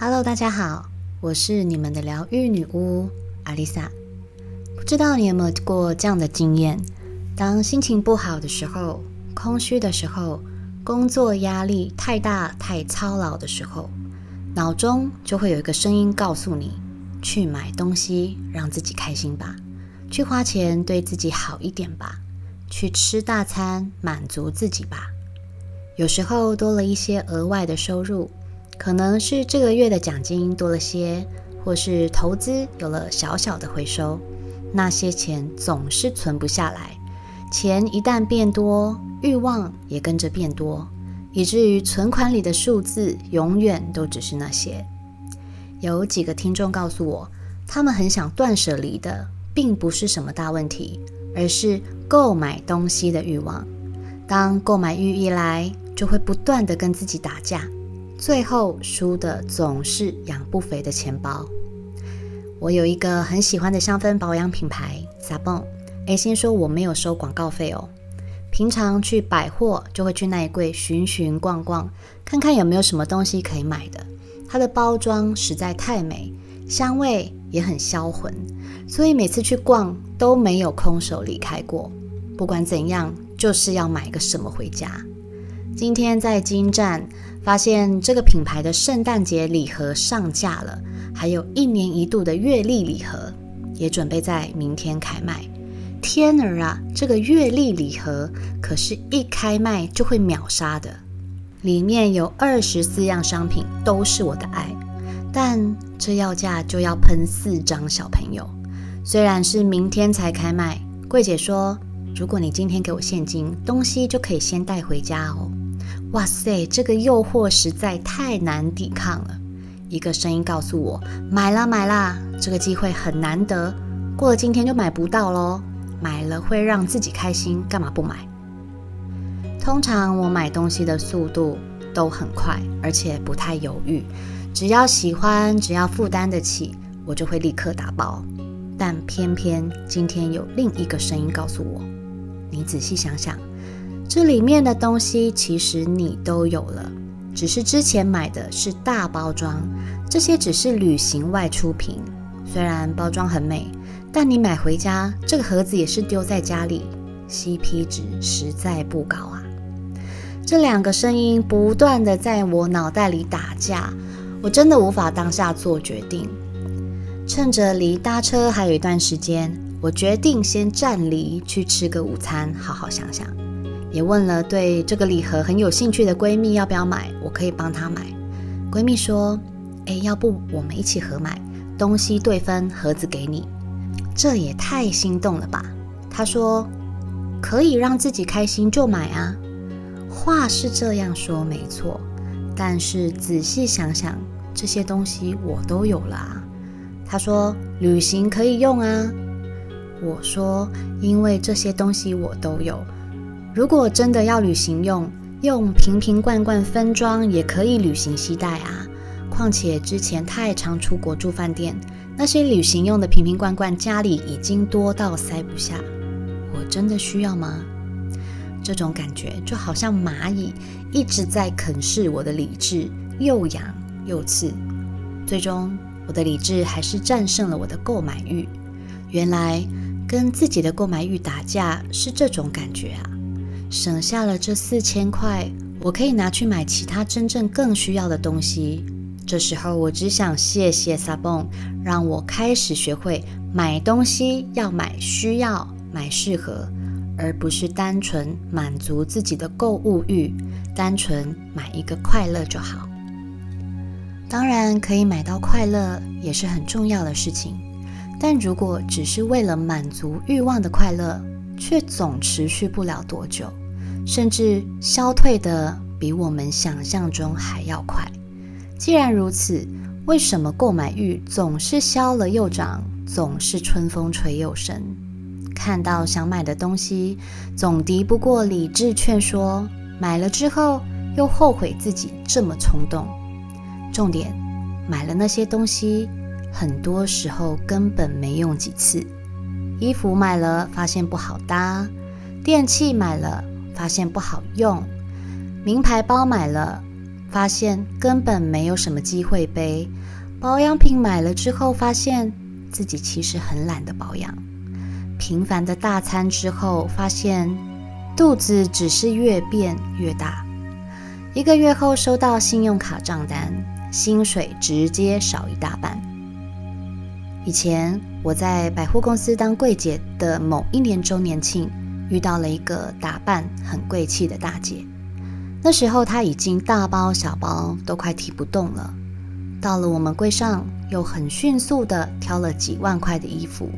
Hello，大家好，我是你们的疗愈女巫阿丽萨。不知道你有没有过这样的经验？当心情不好的时候、空虚的时候、工作压力太大、太操劳的时候，脑中就会有一个声音告诉你：去买东西让自己开心吧，去花钱对自己好一点吧，去吃大餐满足自己吧。有时候多了一些额外的收入。可能是这个月的奖金多了些，或是投资有了小小的回收，那些钱总是存不下来。钱一旦变多，欲望也跟着变多，以至于存款里的数字永远都只是那些。有几个听众告诉我，他们很想断舍离的，并不是什么大问题，而是购买东西的欲望。当购买欲一来，就会不断的跟自己打架。最后输的总是养不肥的钱包。我有一个很喜欢的香氛保养品牌 Sabon。A 先说我没有收广告费哦。平常去百货就会去那一柜寻寻逛逛，看看有没有什么东西可以买的。它的包装实在太美，香味也很销魂，所以每次去逛都没有空手离开过。不管怎样，就是要买个什么回家。今天在金站发现这个品牌的圣诞节礼盒上架了，还有一年一度的月历礼盒也准备在明天开卖。天儿啊，这个月历礼盒可是一开卖就会秒杀的，里面有二十四样商品都是我的爱，但这要价就要喷四张小朋友。虽然是明天才开卖，柜姐说如果你今天给我现金，东西就可以先带回家哦。哇塞，这个诱惑实在太难抵抗了。一个声音告诉我：“买啦买啦，这个机会很难得，过了今天就买不到喽。买了会让自己开心，干嘛不买？”通常我买东西的速度都很快，而且不太犹豫，只要喜欢，只要负担得起，我就会立刻打包。但偏偏今天有另一个声音告诉我：“你仔细想想。”这里面的东西其实你都有了，只是之前买的是大包装，这些只是旅行外出品。虽然包装很美，但你买回家这个盒子也是丢在家里，CP 值实在不高啊！这两个声音不断的在我脑袋里打架，我真的无法当下做决定。趁着离搭车还有一段时间，我决定先暂离去吃个午餐，好好想想。也问了对这个礼盒很有兴趣的闺蜜要不要买，我可以帮她买。闺蜜说：“哎，要不我们一起合买，东西对分，盒子给你。”这也太心动了吧？她说：“可以让自己开心就买啊。”话是这样说没错，但是仔细想想，这些东西我都有了啊。她说：“旅行可以用啊。”我说：“因为这些东西我都有。”如果真的要旅行用，用瓶瓶罐罐分装也可以旅行携带啊。况且之前太常出国住饭店，那些旅行用的瓶瓶罐罐家里已经多到塞不下。我真的需要吗？这种感觉就好像蚂蚁一直在啃噬我的理智，又痒又刺。最终，我的理智还是战胜了我的购买欲。原来跟自己的购买欲打架是这种感觉啊！省下了这四千块，我可以拿去买其他真正更需要的东西。这时候，我只想谢谢 Sabon，让我开始学会买东西要买需要、买适合，而不是单纯满足自己的购物欲，单纯买一个快乐就好。当然，可以买到快乐也是很重要的事情，但如果只是为了满足欲望的快乐，却总持续不了多久，甚至消退的比我们想象中还要快。既然如此，为什么购买欲总是消了又长，总是春风吹又生？看到想买的东西，总敌不过理智劝说，买了之后又后悔自己这么冲动。重点，买了那些东西，很多时候根本没用几次。衣服买了，发现不好搭；电器买了，发现不好用；名牌包买了，发现根本没有什么机会背；保养品买了之后，发现自己其实很懒得保养；频繁的大餐之后，发现肚子只是越变越大；一个月后收到信用卡账单，薪水直接少一大半。以前我在百货公司当柜姐的某一年周年庆，遇到了一个打扮很贵气的大姐。那时候她已经大包小包都快提不动了，到了我们柜上又很迅速的挑了几万块的衣服，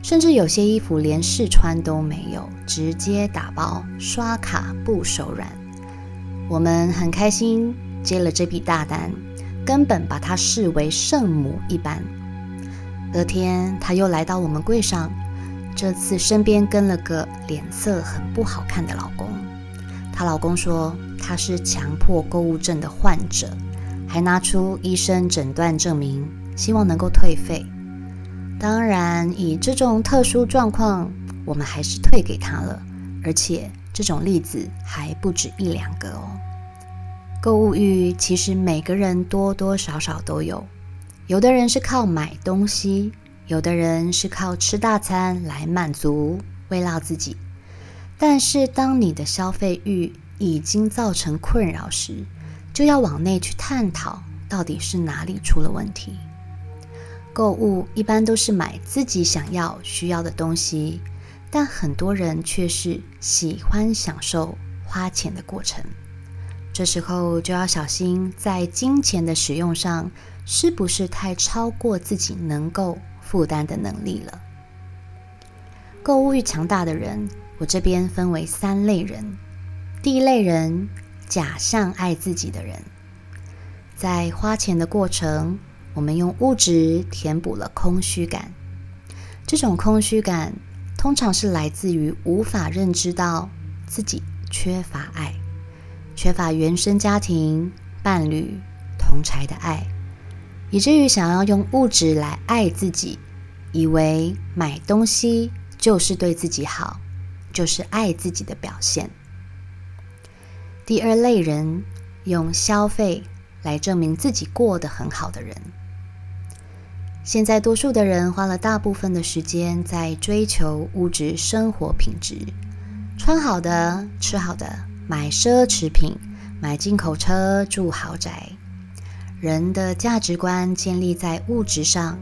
甚至有些衣服连试穿都没有，直接打包刷卡不手软。我们很开心接了这笔大单，根本把她视为圣母一般。隔天，她又来到我们柜上，这次身边跟了个脸色很不好看的老公。她老公说他是强迫购物症的患者，还拿出医生诊断证明，希望能够退费。当然，以这种特殊状况，我们还是退给她了。而且这种例子还不止一两个哦。购物欲其实每个人多多少少都有。有的人是靠买东西，有的人是靠吃大餐来满足慰劳自己。但是，当你的消费欲已经造成困扰时，就要往内去探讨，到底是哪里出了问题。购物一般都是买自己想要、需要的东西，但很多人却是喜欢享受花钱的过程。这时候就要小心，在金钱的使用上。是不是太超过自己能够负担的能力了？购物欲强大的人，我这边分为三类人。第一类人，假象爱自己的人，在花钱的过程，我们用物质填补了空虚感。这种空虚感，通常是来自于无法认知到自己缺乏爱，缺乏原生家庭、伴侣、同柴的爱。以至于想要用物质来爱自己，以为买东西就是对自己好，就是爱自己的表现。第二类人用消费来证明自己过得很好的人。现在多数的人花了大部分的时间在追求物质生活品质，穿好的、吃好的，买奢侈品，买进口车，住豪宅。人的价值观建立在物质上，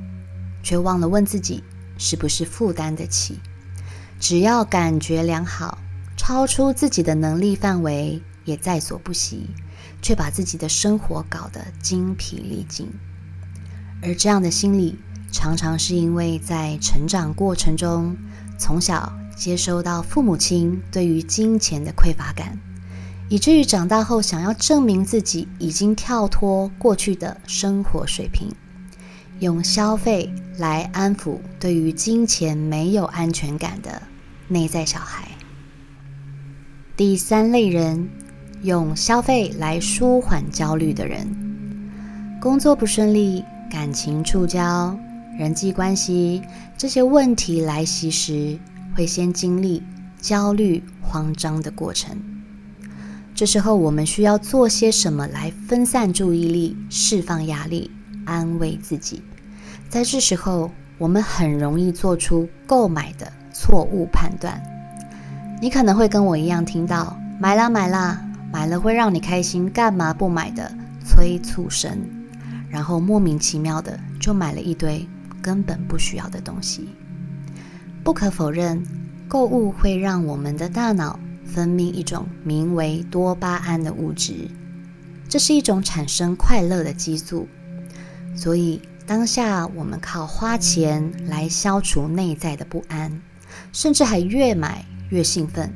却忘了问自己是不是负担得起。只要感觉良好，超出自己的能力范围也在所不惜，却把自己的生活搞得精疲力尽。而这样的心理，常常是因为在成长过程中，从小接收到父母亲对于金钱的匮乏感。以至于长大后想要证明自己已经跳脱过去的生活水平，用消费来安抚对于金钱没有安全感的内在小孩。第三类人用消费来舒缓焦虑的人，工作不顺利、感情触礁、人际关系这些问题来袭时，会先经历焦虑、慌张的过程。这时候，我们需要做些什么来分散注意力、释放压力、安慰自己？在这时候，我们很容易做出购买的错误判断。你可能会跟我一样，听到“买啦买啦，买了会让你开心，干嘛不买”的催促声，然后莫名其妙的就买了一堆根本不需要的东西。不可否认，购物会让我们的大脑。分泌一种名为多巴胺的物质，这是一种产生快乐的激素。所以当下我们靠花钱来消除内在的不安，甚至还越买越兴奋。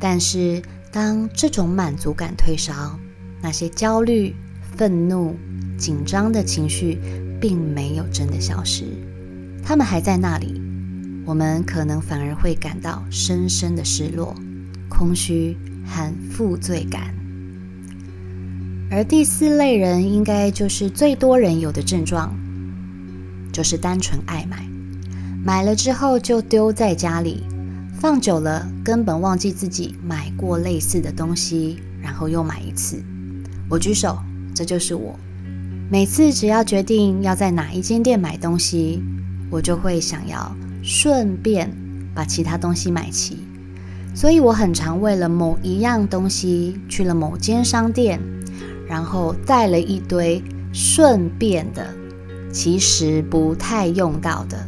但是当这种满足感退烧，那些焦虑、愤怒、紧张的情绪并没有真的消失，他们还在那里。我们可能反而会感到深深的失落。空虚和负罪感，而第四类人应该就是最多人有的症状，就是单纯爱买，买了之后就丢在家里，放久了根本忘记自己买过类似的东西，然后又买一次，我举手，这就是我。每次只要决定要在哪一间店买东西，我就会想要顺便把其他东西买齐。所以我很常为了某一样东西去了某间商店，然后带了一堆顺便的，其实不太用到的，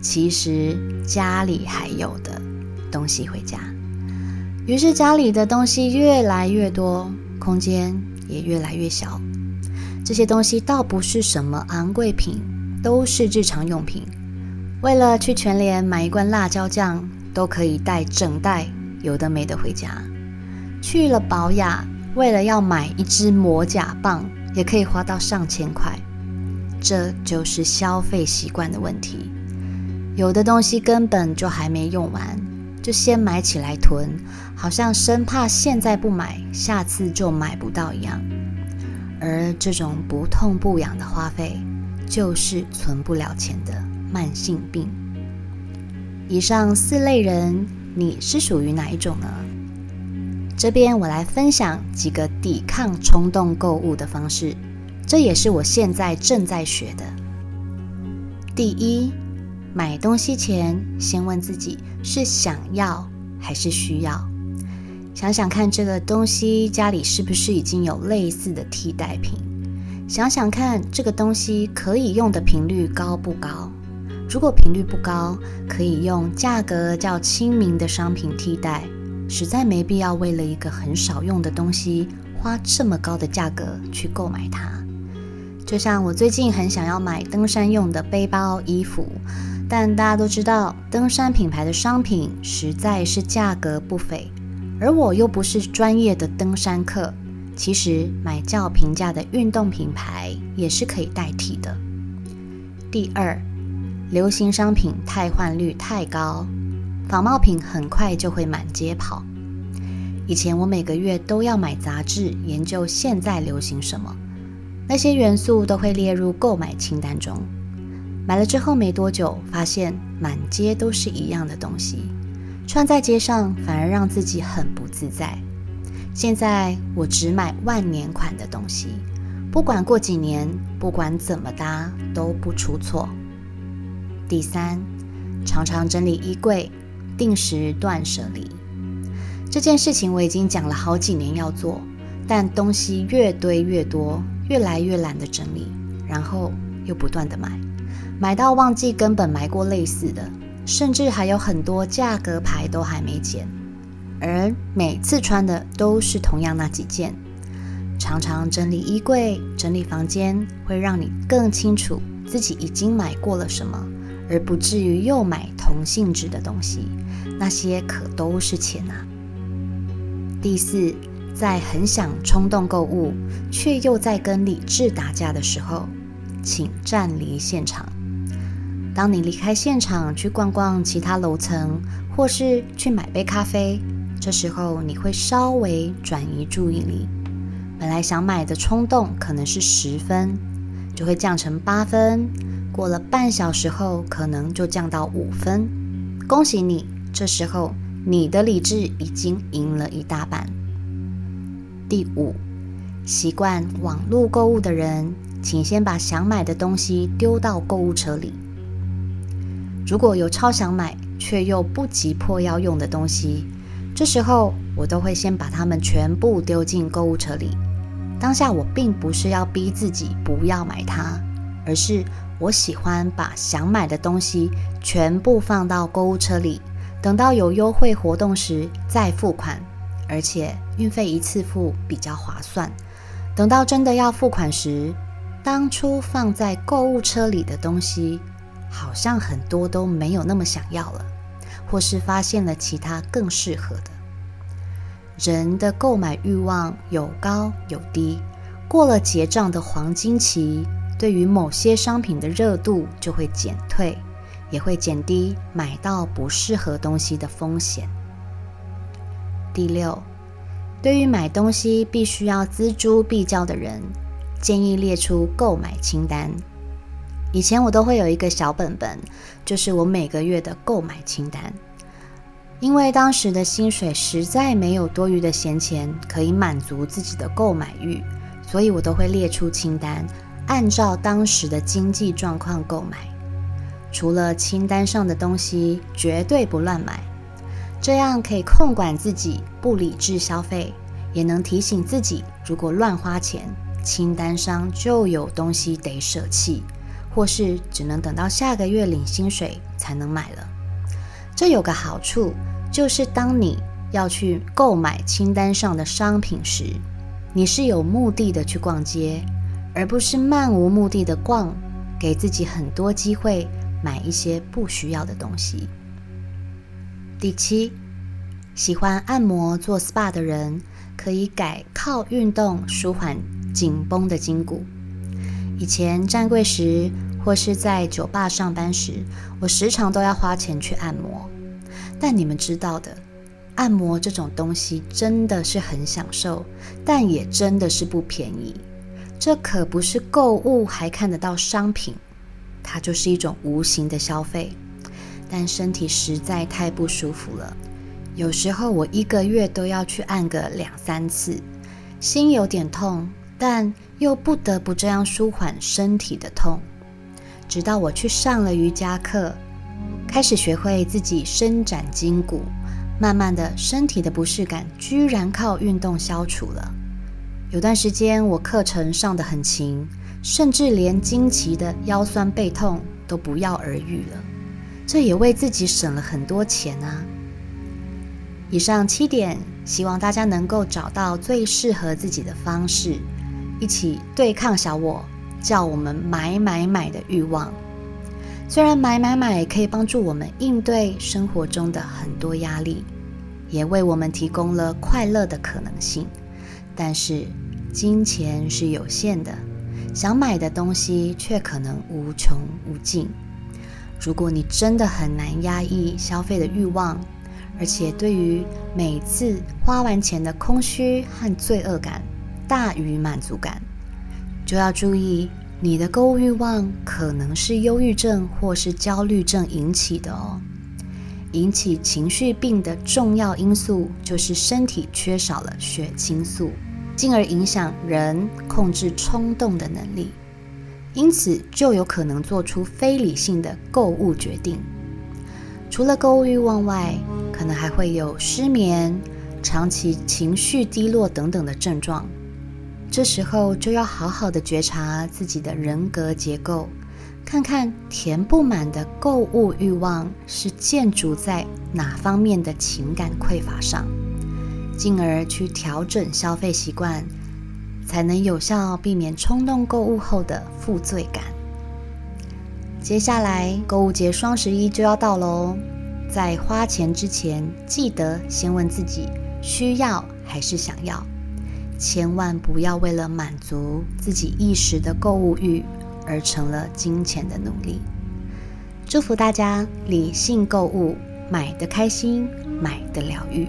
其实家里还有的东西回家。于是家里的东西越来越多。空间也越来越小，这些东西倒不是什么昂贵品，都是日常用品。为了去全联买一罐辣椒酱，都可以带整袋有的没的回家。去了保雅，为了要买一支磨甲棒，也可以花到上千块。这就是消费习惯的问题，有的东西根本就还没用完。就先买起来囤，好像生怕现在不买，下次就买不到一样。而这种不痛不痒的花费，就是存不了钱的慢性病。以上四类人，你是属于哪一种呢？这边我来分享几个抵抗冲动购物的方式，这也是我现在正在学的。第一。买东西前，先问自己是想要还是需要。想想看，这个东西家里是不是已经有类似的替代品？想想看，这个东西可以用的频率高不高？如果频率不高，可以用价格较亲民的商品替代。实在没必要为了一个很少用的东西花这么高的价格去购买它。就像我最近很想要买登山用的背包、衣服。但大家都知道，登山品牌的商品实在是价格不菲，而我又不是专业的登山客，其实买较平价的运动品牌也是可以代替的。第二，流行商品汰换率太高，仿冒品很快就会满街跑。以前我每个月都要买杂志，研究现在流行什么，那些元素都会列入购买清单中。买了之后没多久，发现满街都是一样的东西，穿在街上反而让自己很不自在。现在我只买万年款的东西，不管过几年，不管怎么搭都不出错。第三，常常整理衣柜，定时断舍离。这件事情我已经讲了好几年要做，但东西越堆越多，越来越懒得整理，然后又不断的买。买到忘记根本买过类似的，甚至还有很多价格牌都还没剪，而每次穿的都是同样那几件。常常整理衣柜、整理房间，会让你更清楚自己已经买过了什么，而不至于又买同性质的东西。那些可都是钱啊！第四，在很想冲动购物，却又在跟理智打架的时候，请站离现场。当你离开现场去逛逛其他楼层，或是去买杯咖啡，这时候你会稍微转移注意力。本来想买的冲动可能是十分，就会降成八分。过了半小时后，可能就降到五分。恭喜你，这时候你的理智已经赢了一大半。第五，习惯网络购物的人，请先把想买的东西丢到购物车里。如果有超想买却又不急迫要用的东西，这时候我都会先把它们全部丢进购物车里。当下我并不是要逼自己不要买它，而是我喜欢把想买的东西全部放到购物车里，等到有优惠活动时再付款，而且运费一次付比较划算。等到真的要付款时，当初放在购物车里的东西。好像很多都没有那么想要了，或是发现了其他更适合的。人的购买欲望有高有低，过了结账的黄金期，对于某些商品的热度就会减退，也会减低买到不适合东西的风险。第六，对于买东西必须要锱铢必较的人，建议列出购买清单。以前我都会有一个小本本，就是我每个月的购买清单。因为当时的薪水实在没有多余的闲钱可以满足自己的购买欲，所以我都会列出清单，按照当时的经济状况购买。除了清单上的东西，绝对不乱买，这样可以控管自己不理智消费，也能提醒自己，如果乱花钱，清单上就有东西得舍弃，或是只能等到下个月领薪水才能买了。这有个好处，就是当你要去购买清单上的商品时，你是有目的的去逛街，而不是漫无目的的逛，给自己很多机会买一些不需要的东西。第七，喜欢按摩做 SPA 的人，可以改靠运动舒缓紧绷的筋骨。以前站柜时或是在酒吧上班时，我时常都要花钱去按摩。但你们知道的。按摩这种东西真的是很享受，但也真的是不便宜。这可不是购物还看得到商品，它就是一种无形的消费。但身体实在太不舒服了，有时候我一个月都要去按个两三次，心有点痛，但又不得不这样舒缓身体的痛。直到我去上了瑜伽课，开始学会自己伸展筋骨。慢慢的，身体的不适感居然靠运动消除了。有段时间，我课程上的很勤，甚至连经期的腰酸背痛都不药而愈了。这也为自己省了很多钱啊！以上七点，希望大家能够找到最适合自己的方式，一起对抗小我叫我们买买买的欲望。虽然买买买可以帮助我们应对生活中的很多压力，也为我们提供了快乐的可能性，但是金钱是有限的，想买的东西却可能无穷无尽。如果你真的很难压抑消费的欲望，而且对于每次花完钱的空虚和罪恶感大于满足感，就要注意。你的购物欲望可能是忧郁症或是焦虑症引起的哦。引起情绪病的重要因素就是身体缺少了血清素，进而影响人控制冲动的能力，因此就有可能做出非理性的购物决定。除了购物欲望外，可能还会有失眠、长期情绪低落等等的症状。这时候就要好好的觉察自己的人格结构，看看填不满的购物欲望是建筑在哪方面的情感匮乏上，进而去调整消费习惯，才能有效避免冲动购物后的负罪感。接下来购物节双十一就要到喽，在花钱之前，记得先问自己需要还是想要。千万不要为了满足自己一时的购物欲而成了金钱的奴隶。祝福大家理性购物，买的开心，买的疗愈。